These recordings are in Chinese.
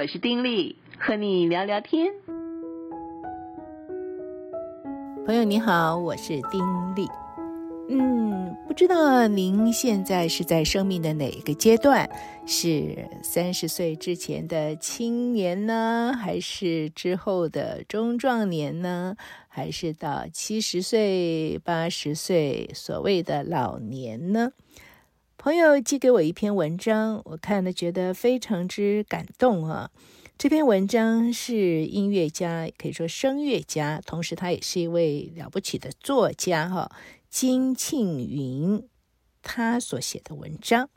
我是丁力，和你聊聊天。朋友你好，我是丁力。嗯，不知道您现在是在生命的哪一个阶段？是三十岁之前的青年呢，还是之后的中壮年呢？还是到七十岁、八十岁，所谓的老年呢？朋友寄给我一篇文章，我看了觉得非常之感动啊。这篇文章是音乐家，可以说声乐家，同时他也是一位了不起的作家哈。金庆云他所写的文章，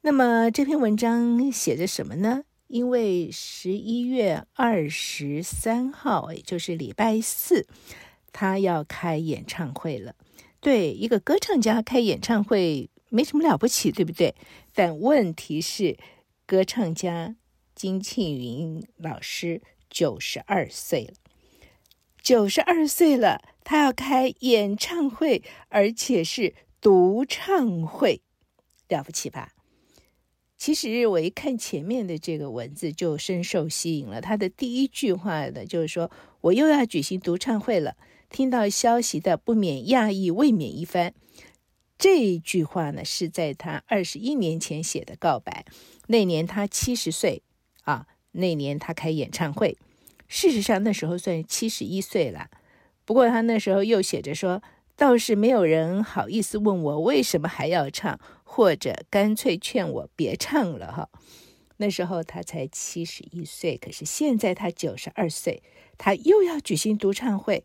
那么这篇文章写着什么呢？因为十一月二十三号，也就是礼拜四，他要开演唱会了。对，一个歌唱家开演唱会没什么了不起，对不对？但问题是，歌唱家金庆云老师九十二岁了。九十二岁了，他要开演唱会，而且是独唱会，了不起吧？其实我一看前面的这个文字，就深受吸引了。他的第一句话呢，就是说我又要举行独唱会了。听到消息的不免讶异，未免一番。这一句话呢，是在他二十一年前写的告白。那年他七十岁啊，那年他开演唱会。事实上，那时候算七十一岁了。不过他那时候又写着说：“倒是没有人好意思问我为什么还要唱，或者干脆劝我别唱了。”哈，那时候他才七十一岁，可是现在他九十二岁，他又要举行独唱会。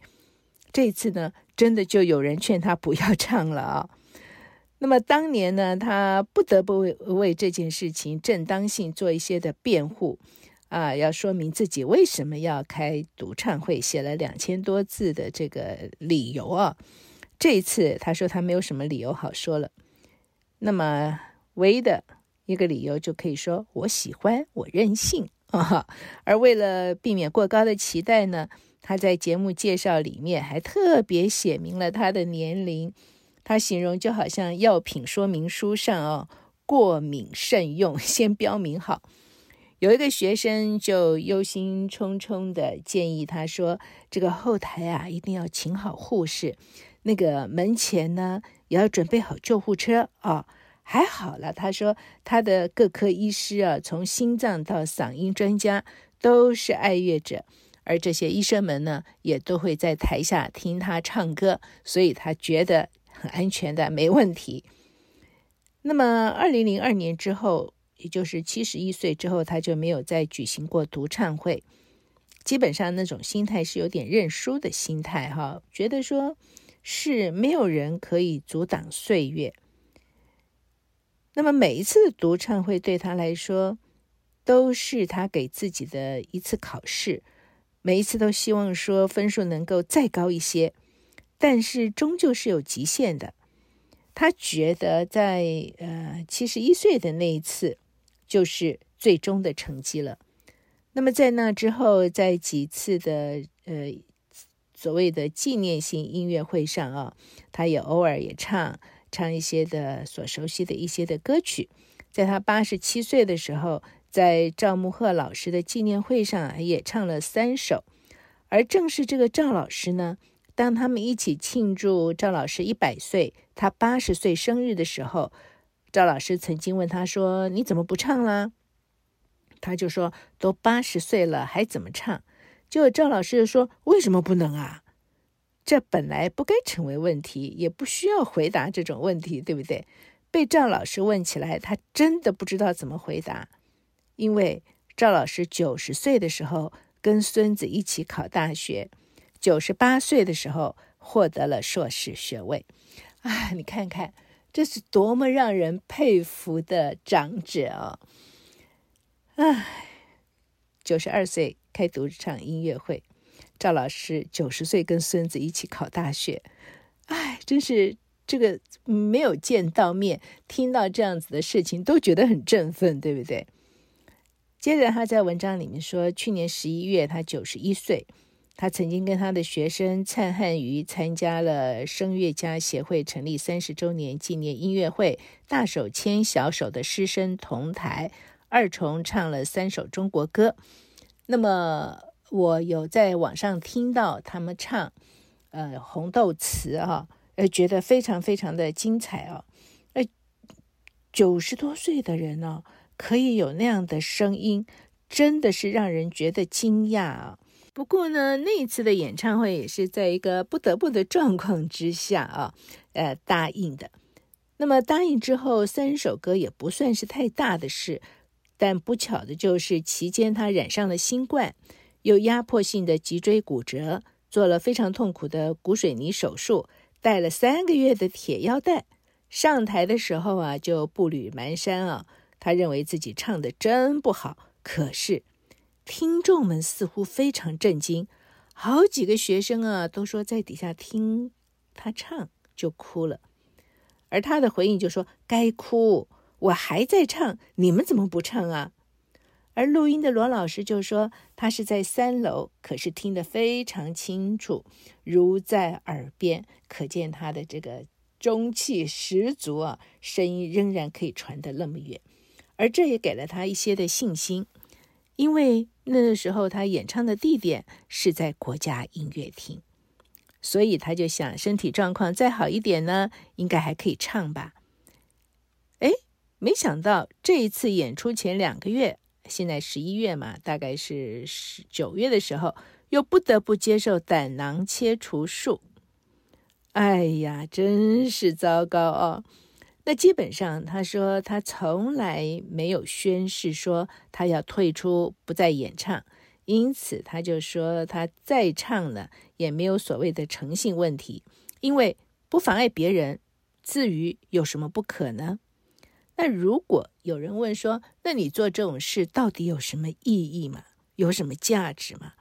这次呢，真的就有人劝他不要唱了啊。那么当年呢，他不得不为为这件事情正当性做一些的辩护。啊，要说明自己为什么要开独唱会，写了两千多字的这个理由啊。这一次他说他没有什么理由好说了，那么唯一的一个理由就可以说我喜欢，我任性啊。而为了避免过高的期待呢，他在节目介绍里面还特别写明了他的年龄，他形容就好像药品说明书上哦，过敏慎用，先标明好。有一个学生就忧心忡忡地建议他说：“这个后台啊，一定要请好护士，那个门前呢，也要准备好救护车啊、”还好了，他说他的各科医师啊，从心脏到嗓音专家都是爱乐者，而这些医生们呢，也都会在台下听他唱歌，所以他觉得很安全的，没问题。那么，二零零二年之后。也就是七十一岁之后，他就没有再举行过独唱会。基本上那种心态是有点认输的心态，哈，觉得说是没有人可以阻挡岁月。那么每一次独唱会对他来说，都是他给自己的一次考试，每一次都希望说分数能够再高一些，但是终究是有极限的。他觉得在呃七十一岁的那一次。就是最终的成绩了。那么在那之后，在几次的呃所谓的纪念性音乐会上啊，他也偶尔也唱唱一些的所熟悉的一些的歌曲。在他八十七岁的时候，在赵慕赫老师的纪念会上也唱了三首。而正是这个赵老师呢，当他们一起庆祝赵老师一百岁，他八十岁生日的时候。赵老师曾经问他说：“你怎么不唱了？”他就说：“都八十岁了，还怎么唱？”就赵老师就说：“为什么不能啊？这本来不该成为问题，也不需要回答这种问题，对不对？”被赵老师问起来，他真的不知道怎么回答，因为赵老师九十岁的时候跟孙子一起考大学，九十八岁的时候获得了硕士学位。啊，你看看。这是多么让人佩服的长者啊！唉，九十二岁开独唱音乐会，赵老师九十岁跟孙子一起考大学，唉，真是这个没有见到面，听到这样子的事情都觉得很振奋，对不对？接着他在文章里面说，去年十一月他九十一岁。他曾经跟他的学生蔡汉瑜参加了声乐家协会成立三十周年纪念音乐会，大手牵小手的师生同台。二重唱了三首中国歌。那么我有在网上听到他们唱，呃，《红豆词》哈，呃，觉得非常非常的精彩哦。呃，九十多岁的人呢，可以有那样的声音，真的是让人觉得惊讶啊。不过呢，那一次的演唱会也是在一个不得不的状况之下啊，呃，答应的。那么答应之后，三首歌也不算是太大的事。但不巧的就是，期间他染上了新冠，有压迫性的脊椎骨折，做了非常痛苦的骨水泥手术，带了三个月的铁腰带。上台的时候啊，就步履蹒跚啊。他认为自己唱的真不好，可是听众们似乎非常震惊，好几个学生啊都说在底下听他唱就哭了，而他的回应就说：“该哭。”我还在唱，你们怎么不唱啊？而录音的罗老师就说，他是在三楼，可是听得非常清楚，如在耳边，可见他的这个中气十足啊，声音仍然可以传得那么远，而这也给了他一些的信心，因为那个时候他演唱的地点是在国家音乐厅，所以他就想，身体状况再好一点呢，应该还可以唱吧。哎没想到这一次演出前两个月，现在十一月嘛，大概是十九月的时候，又不得不接受胆囊切除术。哎呀，真是糟糕哦！那基本上，他说他从来没有宣誓说他要退出，不再演唱，因此他就说他再唱呢，也没有所谓的诚信问题，因为不妨碍别人，至于有什么不可呢？那如果有人问说，那你做这种事到底有什么意义吗？有什么价值吗？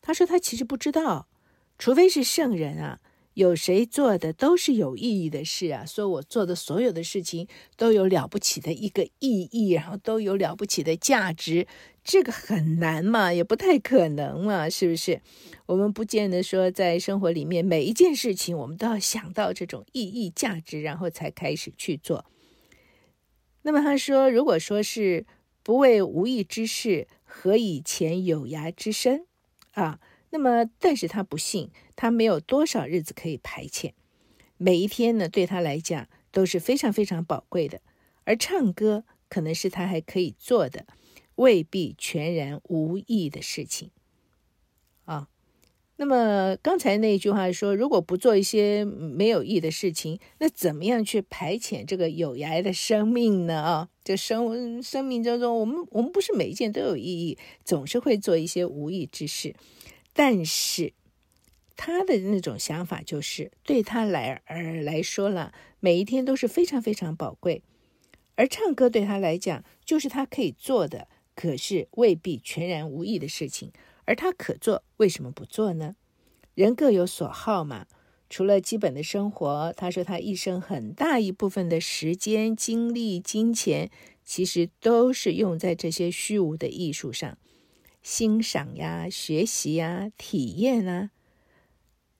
他说他其实不知道，除非是圣人啊，有谁做的都是有意义的事啊。说我做的所有的事情都有了不起的一个意义，然后都有了不起的价值，这个很难嘛，也不太可能嘛，是不是？我们不见得说在生活里面每一件事情我们都要想到这种意义价值，然后才开始去做。那么他说，如果说是不为无益之事，何以遣有涯之身啊？那么，但是他不信，他没有多少日子可以排遣，每一天呢，对他来讲都是非常非常宝贵的。而唱歌可能是他还可以做的，未必全然无益的事情啊。那么刚才那句话说，如果不做一些没有意义的事情，那怎么样去排遣这个有涯的生命呢？啊，这生生命当中，我们我们不是每一件都有意义，总是会做一些无益之事。但是他的那种想法就是，对他来而来说了，每一天都是非常非常宝贵。而唱歌对他来讲，就是他可以做的，可是未必全然无益的事情。而他可做，为什么不做呢？人各有所好嘛。除了基本的生活，他说他一生很大一部分的时间、精力、金钱，其实都是用在这些虚无的艺术上，欣赏呀、学习呀、体验啊。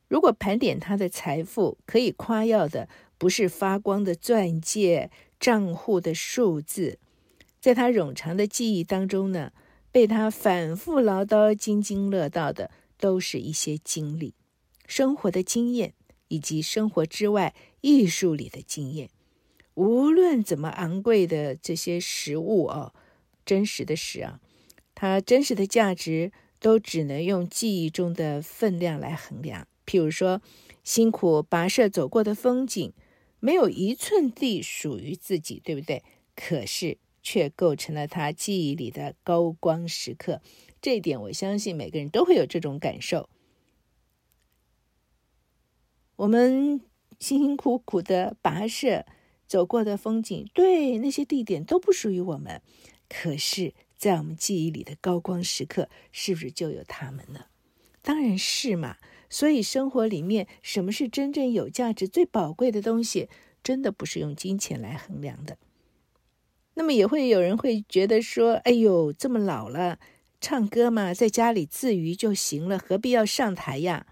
如果盘点他的财富，可以夸耀的不是发光的钻戒、账户的数字，在他冗长的记忆当中呢，被他反复唠叨、津津乐道的，都是一些经历、生活的经验，以及生活之外艺术里的经验。无论怎么昂贵的这些实物哦，真实的食啊，它真实的价值都只能用记忆中的分量来衡量。譬如说，辛苦跋涉走过的风景，没有一寸地属于自己，对不对？可是。却构成了他记忆里的高光时刻，这一点我相信每个人都会有这种感受。我们辛辛苦苦的跋涉走过的风景，对，那些地点都不属于我们，可是，在我们记忆里的高光时刻，是不是就有他们呢？当然是嘛。所以生活里面，什么是真正有价值、最宝贵的东西，真的不是用金钱来衡量的。那么也会有人会觉得说：“哎呦，这么老了，唱歌嘛，在家里自娱就行了，何必要上台呀？”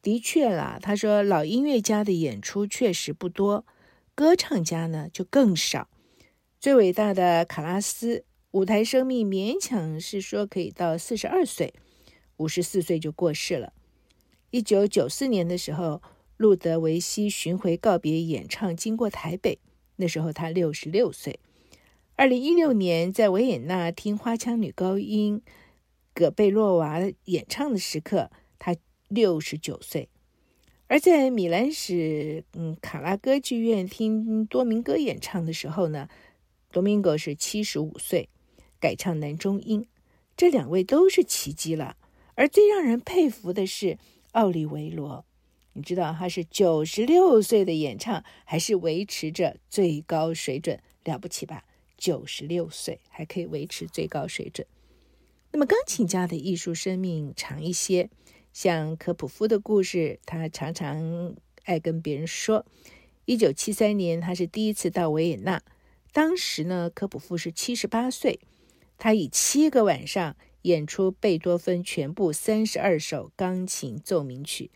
的确啦，他说老音乐家的演出确实不多，歌唱家呢就更少。最伟大的卡拉斯舞台生命勉强是说可以到四十二岁，五十四岁就过世了。一九九四年的时候，路德维希巡回告别演唱经过台北，那时候他六十六岁。二零一六年在维也纳听花腔女高音葛贝洛娃演唱的时刻，他六十九岁。而在米兰市嗯卡拉歌剧院听多明戈演唱的时候呢，多明戈是七十五岁，改唱男中音。这两位都是奇迹了。而最让人佩服的是奥利维罗，你知道他是九十六岁的演唱，还是维持着最高水准，了不起吧？九十六岁还可以维持最高水准。那么钢琴家的艺术生命长一些。像科普夫的故事，他常常爱跟别人说。一九七三年，他是第一次到维也纳，当时呢，科普夫是七十八岁，他以七个晚上演出贝多芬全部三十二首钢琴奏鸣曲。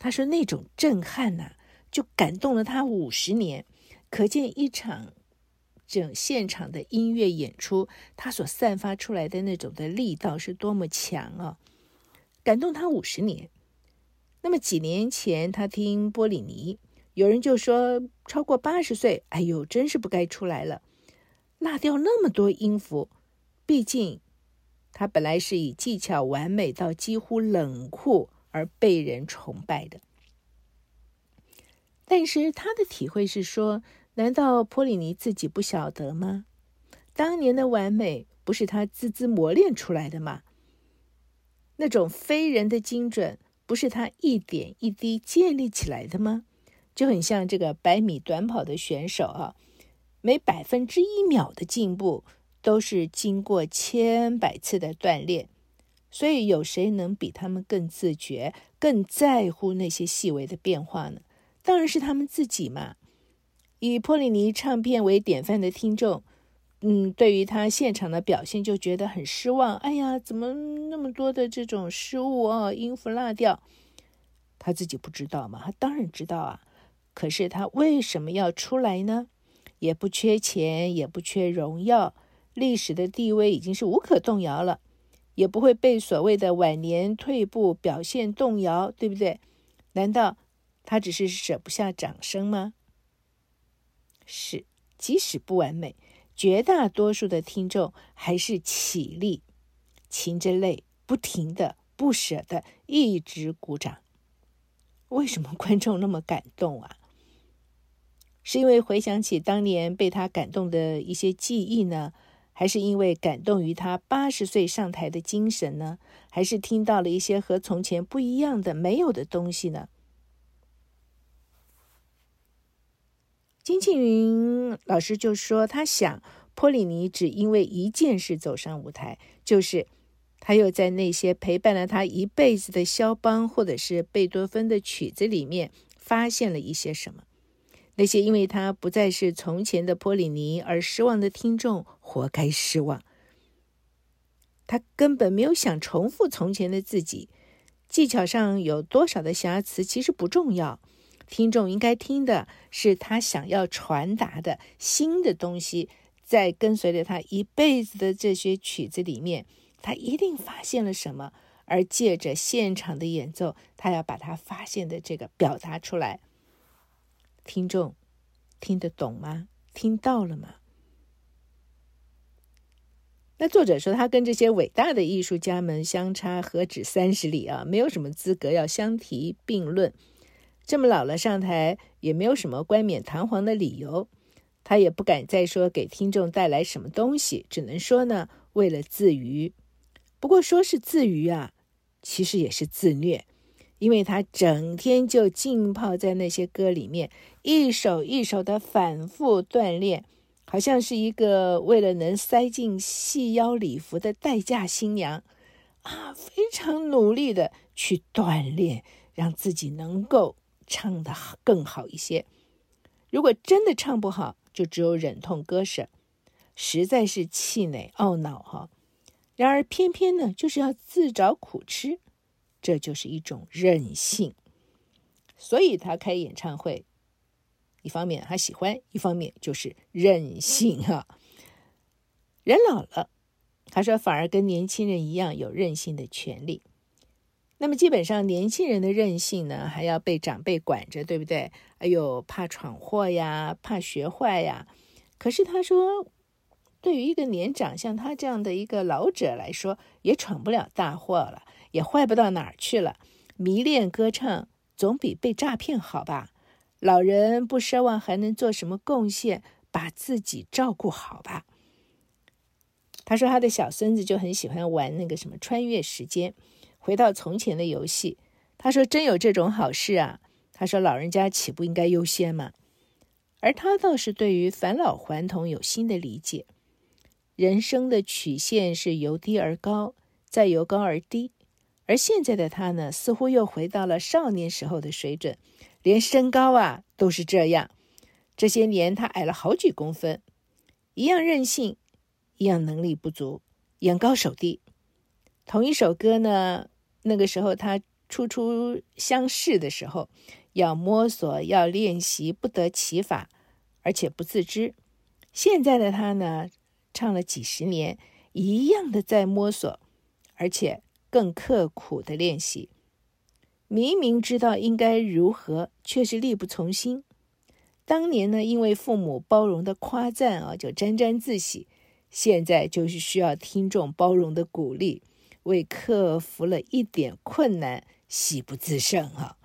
他说那种震撼呐、就感动了他五十年。可见一场整现场的音乐演出，他所散发出来的那种的力道是多么强啊！感动他五十年。那么几年前，他听波里尼，有人就说超过八十岁，哎呦，真是不该出来了，落掉那么多音符。毕竟他本来是以技巧完美到几乎冷酷而被人崇拜的。但是他的体会是说，难道波里尼自己不晓得吗？当年的完美不是他孜孜磨练出来的吗？那种非人的精准，不是他一点一滴建立起来的吗？就很像这个百米短跑的选手啊，每百分之一秒的进步都是经过千百次的锻炼。所以，有谁能比他们更自觉、更在乎那些细微的变化呢？当然是他们自己嘛。以波里尼唱片为典范的听众。嗯，对于他现场的表现就觉得很失望。哎呀，怎么那么多的这种失误哦，音符落掉？他自己不知道吗？他当然知道啊。可是他为什么要出来呢？也不缺钱，也不缺荣耀，历史的地位已经是无可动摇了，也不会被所谓的晚年退步表现动摇，对不对？难道他只是舍不下掌声吗？是，即使不完美。绝大多数的听众还是起立，噙着泪，不停的、不舍得，一直鼓掌。为什么观众那么感动啊？是因为回想起当年被他感动的一些记忆呢？还是因为感动于他八十岁上台的精神呢？还是听到了一些和从前不一样的、没有的东西呢？金庆云老师就说：“他想，波里尼只因为一件事走上舞台，就是他又在那些陪伴了他一辈子的肖邦或者是贝多芬的曲子里面发现了一些什么。那些因为他不再是从前的波里尼而失望的听众，活该失望。他根本没有想重复从前的自己，技巧上有多少的瑕疵其实不重要。”听众应该听的是他想要传达的新的东西，在跟随着他一辈子的这些曲子里面，他一定发现了什么，而借着现场的演奏，他要把他发现的这个表达出来。听众听得懂吗？听到了吗？那作者说，他跟这些伟大的艺术家们相差何止三十里啊，没有什么资格要相提并论。这么老了上台也没有什么冠冕堂皇的理由，他也不敢再说给听众带来什么东西，只能说呢，为了自娱。不过说是自娱啊，其实也是自虐，因为他整天就浸泡在那些歌里面，一首一首的反复锻炼，好像是一个为了能塞进细腰礼服的待嫁新娘啊，非常努力的去锻炼，让自己能够。唱得更好一些。如果真的唱不好，就只有忍痛割舍，实在是气馁懊恼哈。然而偏偏呢，就是要自找苦吃，这就是一种任性。所以他开演唱会，一方面他喜欢，一方面就是任性啊。人老了，他说反而跟年轻人一样有任性的权利。那么基本上年轻人的任性呢，还要被长辈管着，对不对？哎呦，怕闯祸呀，怕学坏呀。可是他说，对于一个年长像他这样的一个老者来说，也闯不了大祸了，也坏不到哪儿去了。迷恋歌唱总比被诈骗好吧？老人不奢望还能做什么贡献，把自己照顾好吧。他说他的小孙子就很喜欢玩那个什么穿越时间。回到从前的游戏，他说：“真有这种好事啊！”他说：“老人家岂不应该优先吗？”而他倒是对于返老还童有新的理解。人生的曲线是由低而高，再由高而低，而现在的他呢，似乎又回到了少年时候的水准，连身高啊都是这样。这些年他矮了好几公分，一样任性，一样能力不足，眼高手低。同一首歌呢？那个时候，他初初相识的时候，要摸索，要练习，不得其法，而且不自知。现在的他呢，唱了几十年，一样的在摸索，而且更刻苦的练习。明明知道应该如何，却是力不从心。当年呢，因为父母包容的夸赞啊，就沾沾自喜；现在就是需要听众包容的鼓励。为克服了一点困难，喜不自胜啊！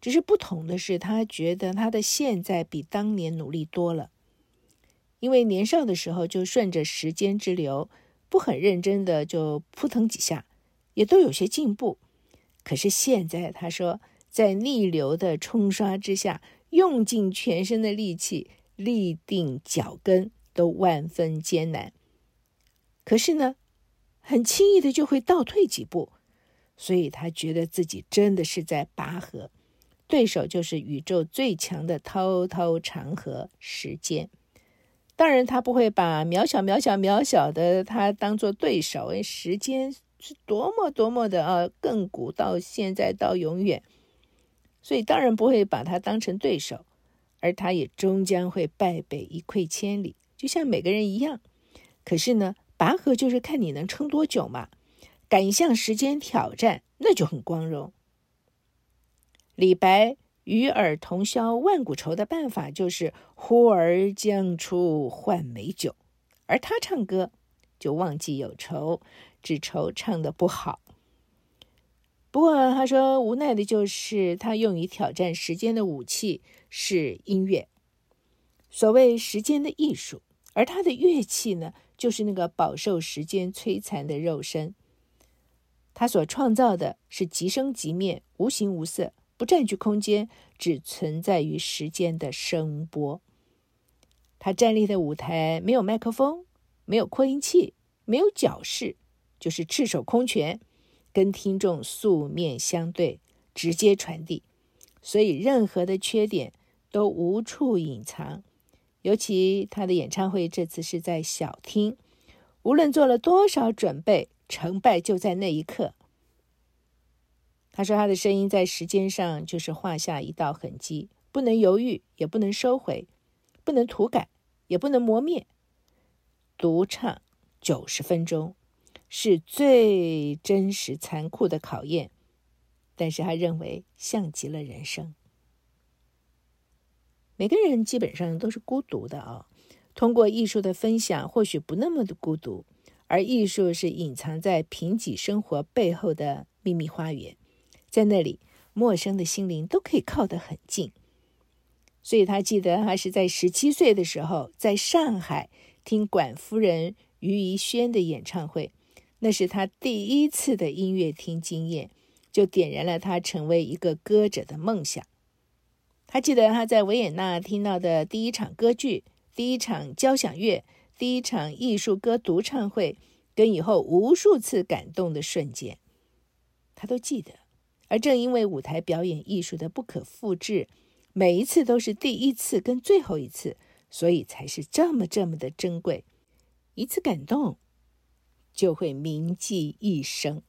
只是不同的是，他觉得他的现在比当年努力多了，因为年少的时候就顺着时间之流，不很认真的就扑腾几下，也都有些进步。可是现在，他说在逆流的冲刷之下，用尽全身的力气，立定脚跟都万分艰难。可是呢，很轻易的就会倒退几步，所以他觉得自己真的是在拔河，对手就是宇宙最强的滔滔长河——时间。当然，他不会把渺小、渺小、渺小的他当做对手，因为时间是多么多么的啊，亘古到现在到永远，所以当然不会把他当成对手，而他也终将会败北一溃千里，就像每个人一样。可是呢，拔河就是看你能撑多久嘛，敢向时间挑战，那就很光荣。李白“与尔同销万古愁”的办法就是“呼儿将出换美酒”，而他唱歌就忘记有愁，只愁唱得不好。不过他说无奈的就是他用于挑战时间的武器是音乐，所谓时间的艺术，而他的乐器呢？就是那个饱受时间摧残的肉身，他所创造的是即生即灭、无形无色、不占据空间、只存在于时间的声波。他站立的舞台没有麦克风，没有扩音器，没有角饰，就是赤手空拳，跟听众素面相对，直接传递，所以任何的缺点都无处隐藏。尤其他的演唱会这次是在小厅，无论做了多少准备，成败就在那一刻。他说他的声音在时间上就是画下一道痕迹，不能犹豫，也不能收回，不能涂改，也不能磨灭。独唱九十分钟是最真实残酷的考验，但是他认为像极了人生。每个人基本上都是孤独的啊。通过艺术的分享，或许不那么的孤独。而艺术是隐藏在贫瘠生活背后的秘密花园，在那里，陌生的心灵都可以靠得很近。所以他记得，他是在十七岁的时候，在上海听管夫人余仪轩的演唱会，那是他第一次的音乐厅经验，就点燃了他成为一个歌者的梦想。他记得他在维也纳听到的第一场歌剧、第一场交响乐、第一场艺术歌独唱会，跟以后无数次感动的瞬间，他都记得。而正因为舞台表演艺术的不可复制，每一次都是第一次跟最后一次，所以才是这么这么的珍贵。一次感动，就会铭记一生。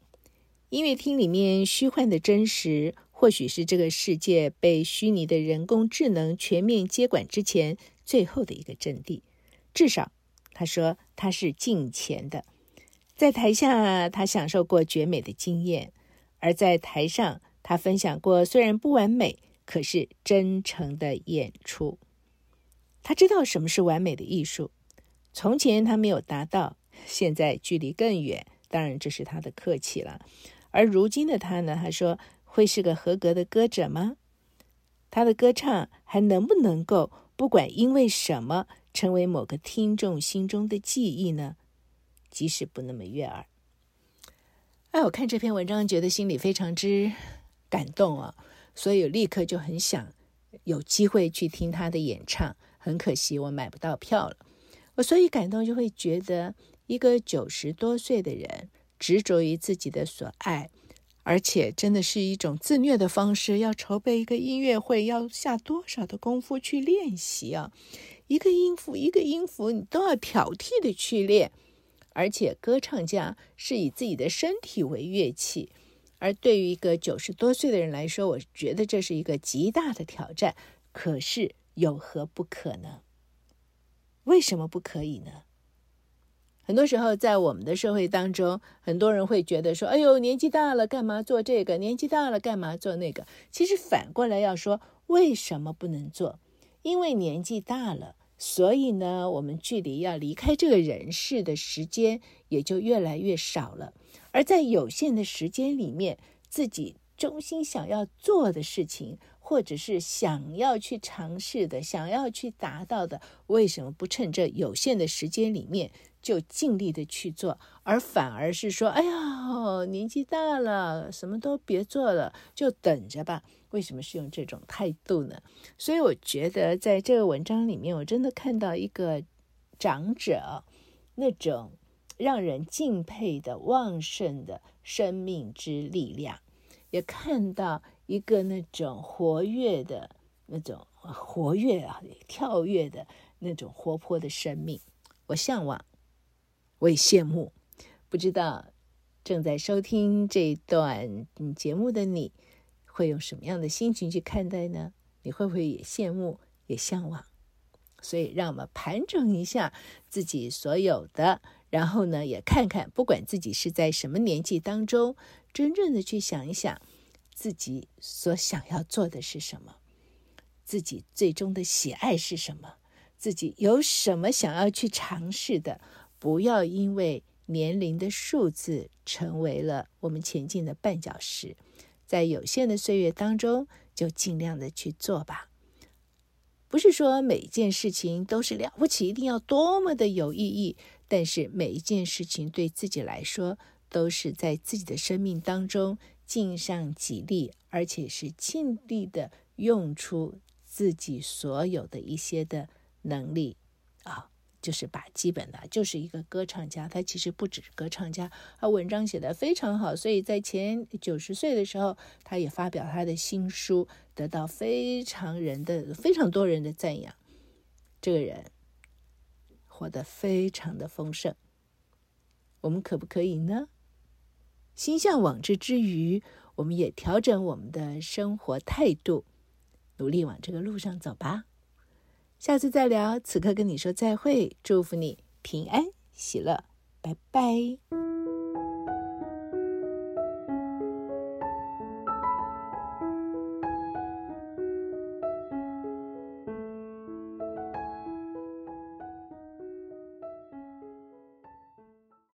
音乐厅里面虚幻的真实。或许是这个世界被虚拟的人工智能全面接管之前最后的一个阵地。至少，他说他是近前的。在台下，他享受过绝美的经验；而在台上，他分享过虽然不完美，可是真诚的演出。他知道什么是完美的艺术。从前他没有达到，现在距离更远。当然，这是他的客气了。而如今的他呢？他说：“会是个合格的歌者吗？他的歌唱还能不能够，不管因为什么，成为某个听众心中的记忆呢？”即使不那么悦耳，哎，我看这篇文章觉得心里非常之感动啊，所以立刻就很想有机会去听他的演唱。很可惜我买不到票了，我所以感动就会觉得一个九十多岁的人执着于自己的所爱，而且真的是一种自虐的方式，要筹备一个音乐会，要下多少的功夫去练习啊？一个音符一个音符，你都要挑剔的去练。而且，歌唱家是以自己的身体为乐器，而对于一个九十多岁的人来说，我觉得这是一个极大的挑战。可是，有何不可呢？为什么不可以呢？很多时候，在我们的社会当中，很多人会觉得说：“哎呦，年纪大了，干嘛做这个？年纪大了，干嘛做那个？”其实反过来要说，为什么不能做？因为年纪大了。所以呢，我们距离要离开这个人世的时间也就越来越少了。而在有限的时间里面，自己衷心想要做的事情，或者是想要去尝试的、想要去达到的，为什么不趁这有限的时间里面就尽力的去做，而反而是说：“哎呀，年纪大了，什么都别做了，就等着吧。”为什么是用这种态度呢？所以我觉得，在这个文章里面，我真的看到一个长者那种让人敬佩的旺盛的生命之力量，也看到一个那种活跃的那种活跃啊、跳跃的那种活泼的生命。我向往，我也羡慕。不知道正在收听这段节目的你，会用什么样的心情去看待呢？你会不会也羡慕，也向往？所以，让我们盘整一下自己所有的，然后呢，也看看，不管自己是在什么年纪当中，真正的去想一想，自己所想要做的是什么，自己最终的喜爱是什么，自己有什么想要去尝试的，不要因为年龄的数字成为了我们前进的绊脚石。在有限的岁月当中，就尽量的去做吧。不是说每件事情都是了不起，一定要多么的有意义。但是每一件事情对自己来说，都是在自己的生命当中尽上己力，而且是尽力的用出自己所有的一些的能力啊。就是把基本的，就是一个歌唱家，他其实不只是歌唱家，他文章写得非常好，所以在前九十岁的时候，他也发表他的新书，得到非常人的非常多人的赞扬。这个人活得非常的丰盛，我们可不可以呢？心向往之之余，我们也调整我们的生活态度，努力往这个路上走吧。下次再聊，此刻跟你说再会，祝福你平安喜乐，拜拜。